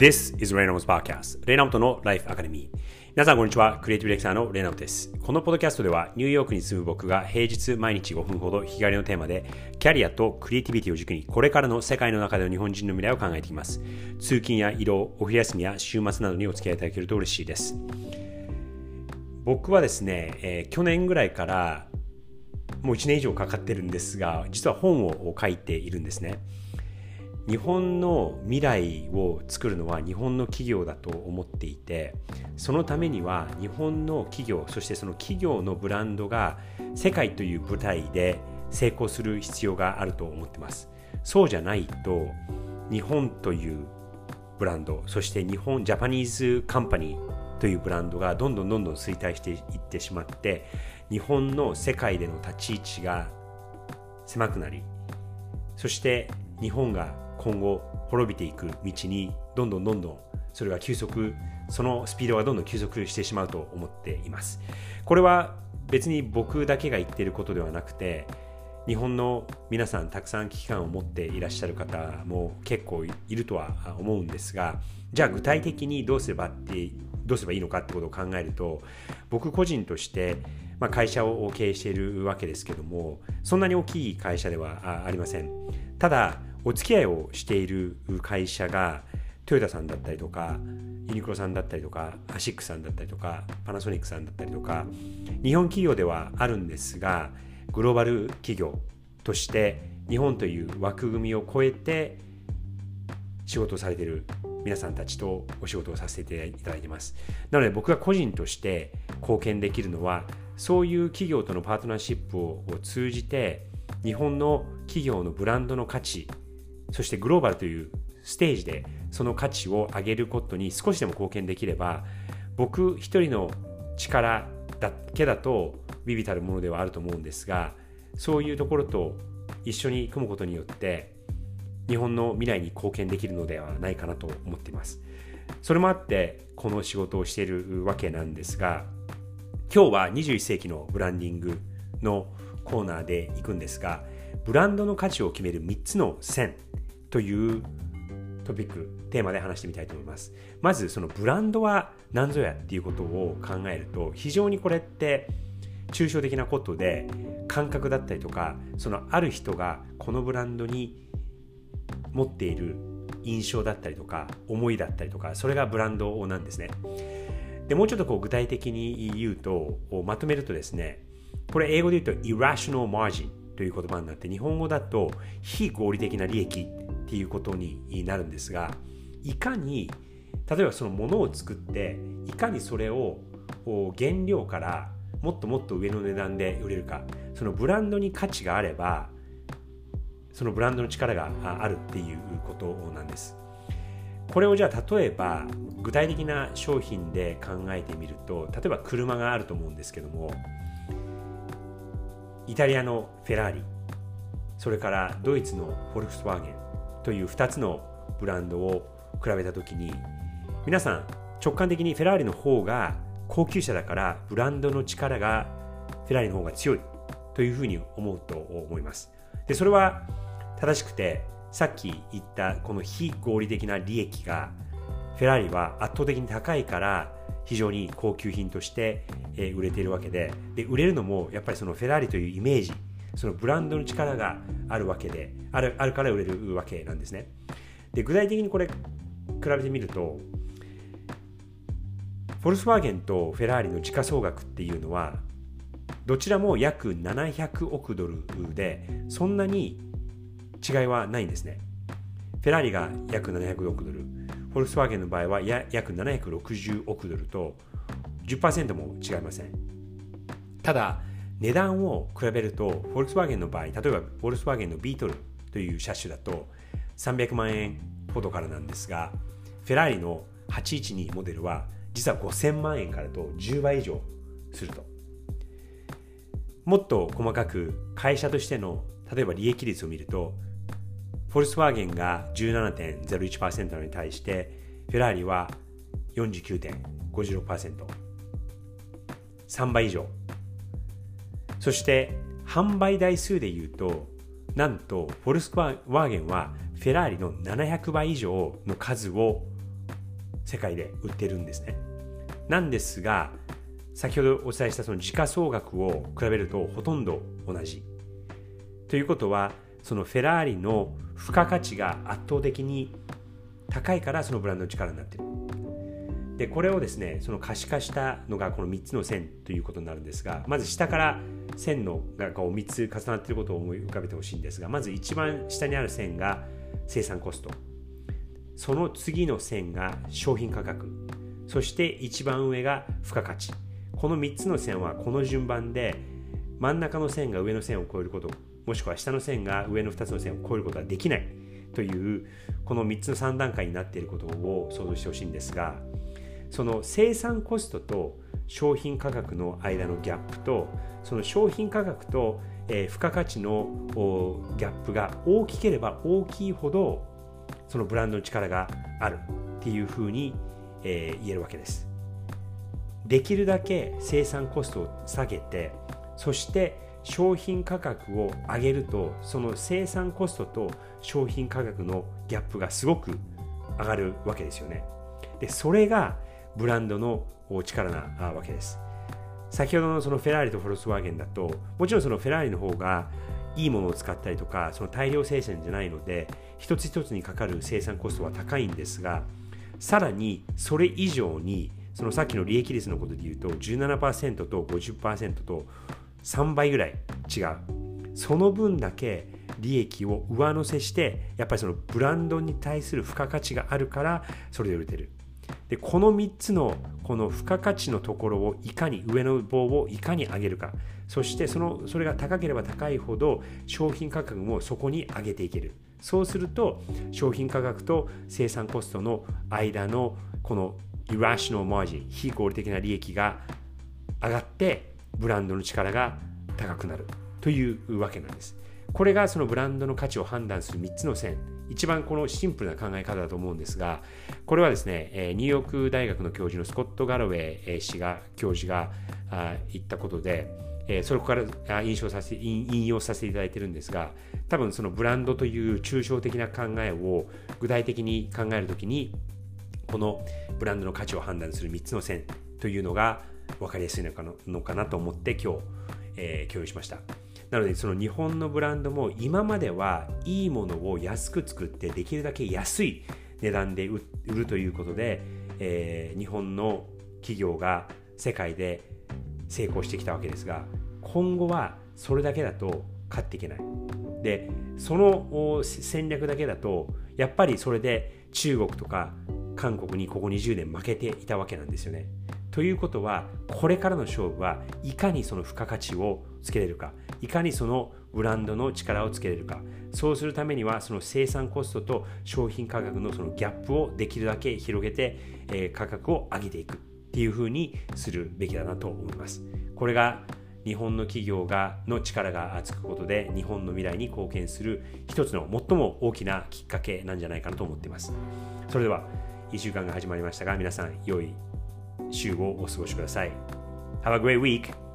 This is Reynolds Podcast レイナウトの Life Academy. 皆さんこんにちは。クリエイティブディレクターのレイナウトです。このポッドキャストではニューヨークに住む僕が平日毎日5分ほど日帰りのテーマでキャリアとクリエイティビティを軸にこれからの世界の中での日本人の未来を考えていきます。通勤や移動お昼休みや週末などにお付き合いいただけると嬉しいです。僕はですね、えー、去年ぐらいからもう1年以上かかってるんですが実は本を書いているんですね。日本の未来を作るのは日本の企業だと思っていてそのためには日本の企業そしてその企業のブランドが世界という舞台で成功する必要があると思ってます。そうじゃないと日本というブランドそして日本ジャパニーズカンパニーというブランドがどんどんどんどん衰退していってしまって日本の世界での立ち位置が狭くなりそして日本が今後滅びていく道にどんどんどんどんそれが急速そのスピードがどんどん急速してしまうと思っています。これは別に僕だけが言っていることではなくて日本の皆さんたくさん危機感を持っていらっしゃる方も結構いるとは思うんですがじゃあ具体的にどうすればってどうすればいいのかってことを考えると僕個人としてまあ、会社を経営しているわけですけどもそんなに大きい会社ではありません。ただお付き合いをしている会社がトヨタさんだったりとかユニクロさんだったりとかアシックさんだったりとかパナソニックさんだったりとか日本企業ではあるんですがグローバル企業として日本という枠組みを超えて仕事をされている皆さんたちとお仕事をさせていただいてます。なので僕が個人として貢献できるのはそういう企業とのパートナーシップを通じて日本の企業のブランドの価値そしてグローバルというステージでその価値を上げることに少しでも貢献できれば僕一人の力だけだとビビたるものではあると思うんですがそういうところと一緒に組むことによって日本の未来に貢献できるのではないかなと思っています。それもあってこの仕事をしているわけなんですが今日は21世紀のブランディングのコーナーで行くんですがブランドの価値を決める3つの線というトピックテーマで話してみたいと思います。まずそのブランドは何ぞやっていうことを考えると非常にこれって抽象的なことで感覚だったりとかそのある人がこのブランドに持っている印象だったりとか思いだったりとかそれがブランドなんですね。でもうちょっとこう具体的に言うとまとめるとですねこれ英語で言うと irrational margin という言葉になって日本語だと非合理的な利益っていうことになるんですがいかに例えばそのものを作っていかにそれを原料からもっともっと上の値段で売れるかそのブランドに価値があればそのブランドの力があるっていうことなんです。これをじゃあ例えば具体的な商品で考えてみると例えば車があると思うんですけどもイタリアのフェラーリそれからドイツのフォルクスワーゲンという2つのブランドを比べた時に皆さん直感的にフェラーリの方が高級車だからブランドの力がフェラーリの方が強いというふうに思うと思います。でそれは正しくてさっき言ったこの非合理的な利益がフェラーリは圧倒的に高いから非常に高級品として売れているわけでで売れるのもやっぱりそのフェラーリというイメージそのブランドの力があるわけであるあるから売れるわけなんですね。で具体的にこれ比べてみるとフォルスワーゲンとフェラーリの時価総額っていうのはどちらも約700億ドルでそんなに違いはないんですね。フェラーリが約700億ドルフォルクスワーゲンの場合は約760億ドルと10%も違いません。ただ値段を比べるとフォルクスワーゲンの場合例えばフォルクスワーゲンのビートルという車種だと300万円ほどからなんですがフェラーリの812モデルは実は5000万円からと10倍以上するともっと細かく会社としての例えば利益率を見るとフォルクスワーゲンが17.01%なのに対してフェラーリは49.56%。3倍以上。そして販売台数で言うとなんとフォルスワーゲンはフェラーリの700倍以上の数を世界で売ってるんですね。なんですが、先ほどお伝えしたその時価総額を比べるとほとんど同じ。ということは、そのフェラーリの付加価値が圧倒的に高いからそのブランドの力になっている。でこれをですねその可視化したのがこの3つの線ということになるんですがまず下から線のがこう3つ重なっていることを思い浮かべてほしいんですがまず一番下にある線が生産コストその次の線が商品価格そして一番上が付加価値この3つの線はこの順番で真ん中の線が上の線を超えること。もしくは下の線が上の2つの線を超えることはできない。というこの3つの3段階になっていることを想像してほしいんですがその生産コストと商品価格の間のギャップとその商品価格と、えー、付加価値のギャップが大きければ大きいほどそのブランドの力があるっていうふうに、えー、言えるわけです。できるだけ生産コストを下げてそして商品価格を上げるとその生産コストと商品価格のギャップがすごく上がるわけですよね。でそれがブランドの力なわけです。先ほどのそのフェラーリとフォルスワーゲンだと、もちろんそのフェラーリの方がいいものを使ったりとか、その大量生産じゃないので、一つ一つにかかる生産コストは高いんですが、さらにそれ以上に、そのさっきの利益率のことで言うと、17%と50%と3倍ぐらい違う。その分だけ利益を上乗せして、やっぱりそのブランドに対する付加価値があるから、それで売れてる。でこの3つのこの付加価値のところをいかに上の棒をいかに上げるか。そしてそのそれが高ければ高いほど商品価格もそこに上げていける。そうすると商品価格と生産コストの間のこのイラシノマージン非合理的な利益が上がってブランドの力が高くなるというわけなんです。これがそのブランドの価値を判断する3つの線。一番このシンプルな考え方だと思うんですが、これはですね、ニューヨーク大学の教授のスコット・ガロウェイ氏が、教授が言ったことで、それから印象させ引用させていただいてるんですが、多分そのブランドという抽象的な考えを具体的に考えるときに、このブランドの価値を判断する3つの線というのが分かりやすいのかのかなと思って今日、えー、共有しました。なのでその日本のブランドも今まではいいものを安く作ってできるだけ安い値段で売るということで、えー、日本の企業が世界で成功してきたわけですが今後はそれだけだと勝っていけない。でその戦略だけだとやっぱりそれで中国とか韓国にここ20年負けていたわけなんですよね。ということはこれからの勝負はいかにその付加価値をつけれるかいかにそのブランドの力をつけれるか。そうするためにはその生産コストと商品価格のそのギャップをできるだけ広げて、えー、価格を上げていくっていうふうにするべきだなと思います。これが日本の企業がの力がつくことで日本の未来に貢献する一つの最も大きなきっかけなんじゃないかなと思っています。それでは1週間が始まりましたが皆さん良い週をお過ごしください Have a great week!